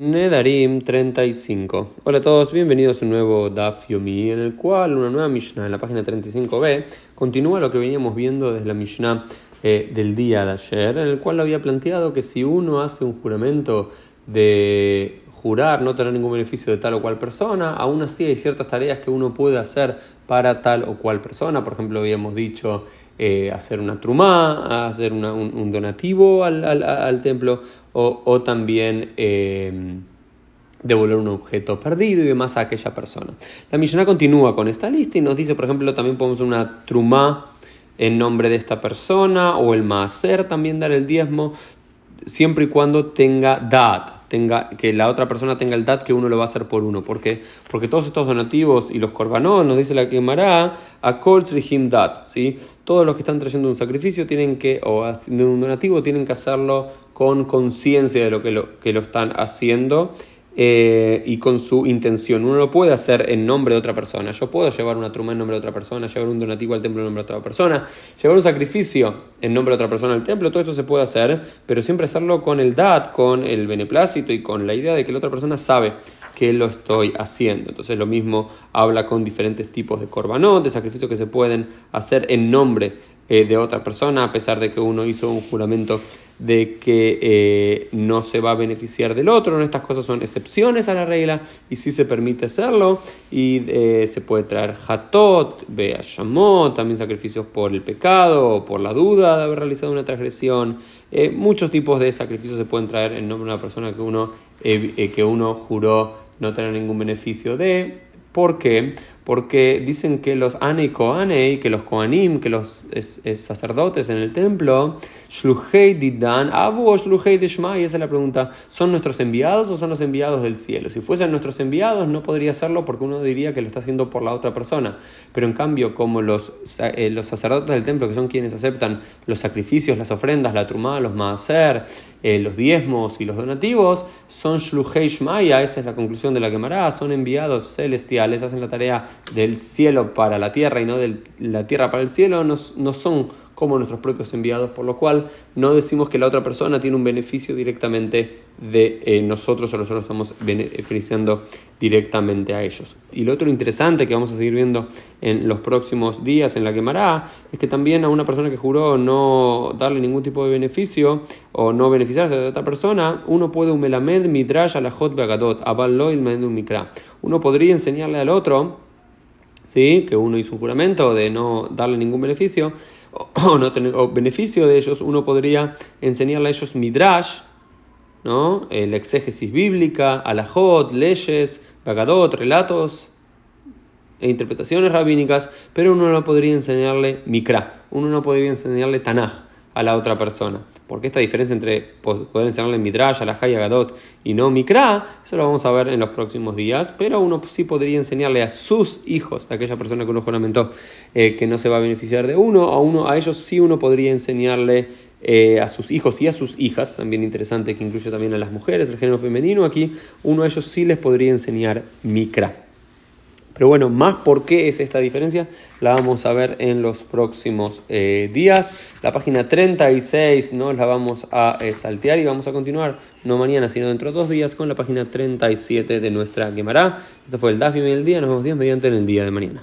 Nedarim 35. Hola a todos, bienvenidos a un nuevo Daf Yomi, en el cual una nueva Mishnah en la página 35b continúa lo que veníamos viendo desde la Mishnah eh, del día de ayer, en el cual había planteado que si uno hace un juramento de jurar no tener ningún beneficio de tal o cual persona, aún así hay ciertas tareas que uno puede hacer para tal o cual persona. Por ejemplo, habíamos dicho eh, hacer una trumá, hacer un, donativo al, templo o, también eh, devolver un objeto perdido y demás a aquella persona. La Mishnah continúa con esta lista y nos dice, por ejemplo, también podemos hacer una trumá en nombre de esta persona o el maaser, también dar el diezmo, siempre y cuando tenga dat tenga, que la otra persona tenga el dat que uno lo va a hacer por uno. ¿Por Porque todos estos donativos y los corbanos, nos dice la quemará, a kol him dat, ¿sí? Todos los que están trayendo un sacrificio tienen que, o haciendo un donativo, tienen que hacerlo con conciencia de lo que, lo que lo están haciendo eh, y con su intención. Uno lo puede hacer en nombre de otra persona. Yo puedo llevar una truma en nombre de otra persona, llevar un donativo al templo en nombre de otra persona, llevar un sacrificio en nombre de otra persona al templo. Todo esto se puede hacer, pero siempre hacerlo con el dat, con el beneplácito y con la idea de que la otra persona sabe que lo estoy haciendo. Entonces lo mismo habla con diferentes tipos de corbanot, de sacrificios que se pueden hacer en nombre eh, de otra persona, a pesar de que uno hizo un juramento de que eh, no se va a beneficiar del otro. Estas cosas son excepciones a la regla y sí se permite hacerlo. Y eh, se puede traer hatot, beashamot, también sacrificios por el pecado o por la duda de haber realizado una transgresión. Eh, muchos tipos de sacrificios se pueden traer en nombre de una persona que uno, que uno juró no tener ningún beneficio de. ¿Por qué? Porque dicen que los Ane y que los Koanim, que los sacerdotes en el templo, Shluhei Didan, Abu o Shluhei Dishma, y esa es la pregunta, ¿son nuestros enviados o son los enviados del cielo? Si fuesen nuestros enviados, no podría hacerlo porque uno diría que lo está haciendo por la otra persona. Pero en cambio, como los, eh, los sacerdotes del templo, que son quienes aceptan los sacrificios, las ofrendas, la trumá, los maaser, eh, los diezmos y los donativos, son Shluhei Shmaya, esa es la conclusión de la quemará, son enviados celestiales, hacen la tarea del cielo para la tierra y no de la tierra para el cielo, no, no son como nuestros propios enviados, por lo cual no decimos que la otra persona tiene un beneficio directamente de eh, nosotros o nosotros estamos beneficiando directamente a ellos. Y lo otro interesante que vamos a seguir viendo en los próximos días en la quemará es que también a una persona que juró no darle ningún tipo de beneficio o no beneficiarse de otra persona, uno puede un melamed midrash a la hot begadot, mikra. Uno podría enseñarle al otro, ¿sí? que uno hizo un juramento de no darle ningún beneficio, o, no tener beneficio de ellos, uno podría enseñarle a ellos midrash, ¿no? la exégesis bíblica, alajot, leyes, bagadot, relatos e interpretaciones rabínicas, pero uno no podría enseñarle mikra, uno no podría enseñarle tanaj a la otra persona. Porque esta diferencia entre poder enseñarle Midrash, la y Gadot y no Mikra, eso lo vamos a ver en los próximos días, pero uno sí podría enseñarle a sus hijos, de aquella persona que uno juramentó eh, que no se va a beneficiar de uno, a uno, a ellos sí uno podría enseñarle eh, a sus hijos y a sus hijas, también interesante que incluye también a las mujeres, el género femenino, aquí uno a ellos sí les podría enseñar Mikra. Pero bueno, más por qué es esta diferencia la vamos a ver en los próximos eh, días. La página 36 no la vamos a eh, saltear y vamos a continuar, no mañana, sino dentro de dos días, con la página 37 de nuestra Gemara. Esto fue el Dafim del día. Nos vemos días mediante en el día de mañana.